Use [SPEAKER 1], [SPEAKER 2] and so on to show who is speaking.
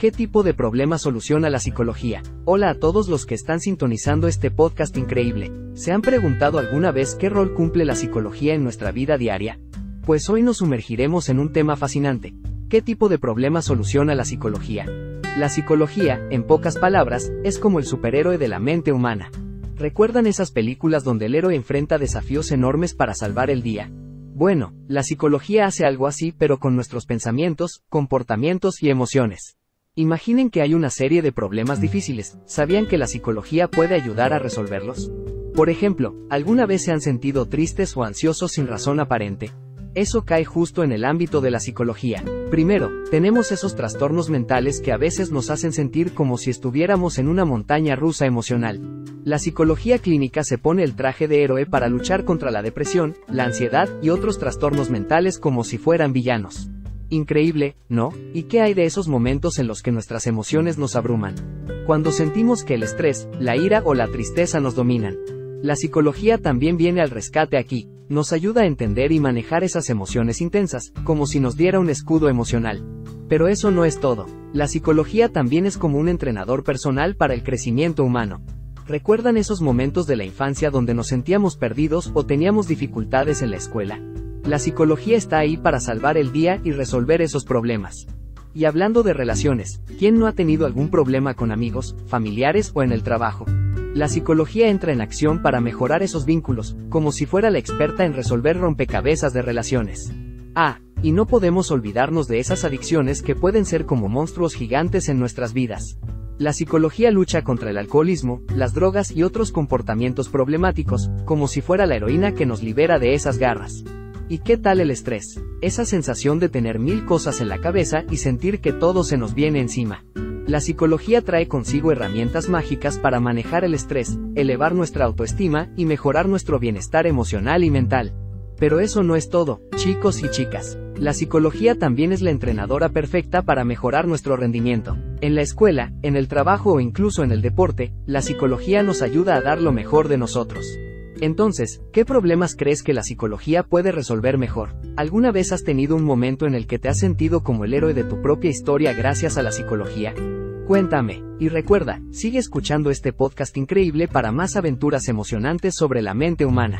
[SPEAKER 1] ¿Qué tipo de problema soluciona la psicología? Hola a todos los que están sintonizando este podcast increíble. ¿Se han preguntado alguna vez qué rol cumple la psicología en nuestra vida diaria? Pues hoy nos sumergiremos en un tema fascinante. ¿Qué tipo de problema soluciona la psicología? La psicología, en pocas palabras, es como el superhéroe de la mente humana. ¿Recuerdan esas películas donde el héroe enfrenta desafíos enormes para salvar el día? Bueno, la psicología hace algo así pero con nuestros pensamientos, comportamientos y emociones. Imaginen que hay una serie de problemas difíciles, ¿sabían que la psicología puede ayudar a resolverlos? Por ejemplo, ¿alguna vez se han sentido tristes o ansiosos sin razón aparente? Eso cae justo en el ámbito de la psicología. Primero, tenemos esos trastornos mentales que a veces nos hacen sentir como si estuviéramos en una montaña rusa emocional. La psicología clínica se pone el traje de héroe para luchar contra la depresión, la ansiedad y otros trastornos mentales como si fueran villanos. Increíble, ¿no? ¿Y qué hay de esos momentos en los que nuestras emociones nos abruman? Cuando sentimos que el estrés, la ira o la tristeza nos dominan. La psicología también viene al rescate aquí, nos ayuda a entender y manejar esas emociones intensas, como si nos diera un escudo emocional. Pero eso no es todo. La psicología también es como un entrenador personal para el crecimiento humano. ¿Recuerdan esos momentos de la infancia donde nos sentíamos perdidos o teníamos dificultades en la escuela? La psicología está ahí para salvar el día y resolver esos problemas. Y hablando de relaciones, ¿quién no ha tenido algún problema con amigos, familiares o en el trabajo? La psicología entra en acción para mejorar esos vínculos, como si fuera la experta en resolver rompecabezas de relaciones. Ah, y no podemos olvidarnos de esas adicciones que pueden ser como monstruos gigantes en nuestras vidas. La psicología lucha contra el alcoholismo, las drogas y otros comportamientos problemáticos, como si fuera la heroína que nos libera de esas garras. ¿Y qué tal el estrés? Esa sensación de tener mil cosas en la cabeza y sentir que todo se nos viene encima. La psicología trae consigo herramientas mágicas para manejar el estrés, elevar nuestra autoestima y mejorar nuestro bienestar emocional y mental. Pero eso no es todo, chicos y chicas. La psicología también es la entrenadora perfecta para mejorar nuestro rendimiento. En la escuela, en el trabajo o incluso en el deporte, la psicología nos ayuda a dar lo mejor de nosotros. Entonces, ¿qué problemas crees que la psicología puede resolver mejor? ¿Alguna vez has tenido un momento en el que te has sentido como el héroe de tu propia historia gracias a la psicología? Cuéntame, y recuerda, sigue escuchando este podcast increíble para más aventuras emocionantes sobre la mente humana.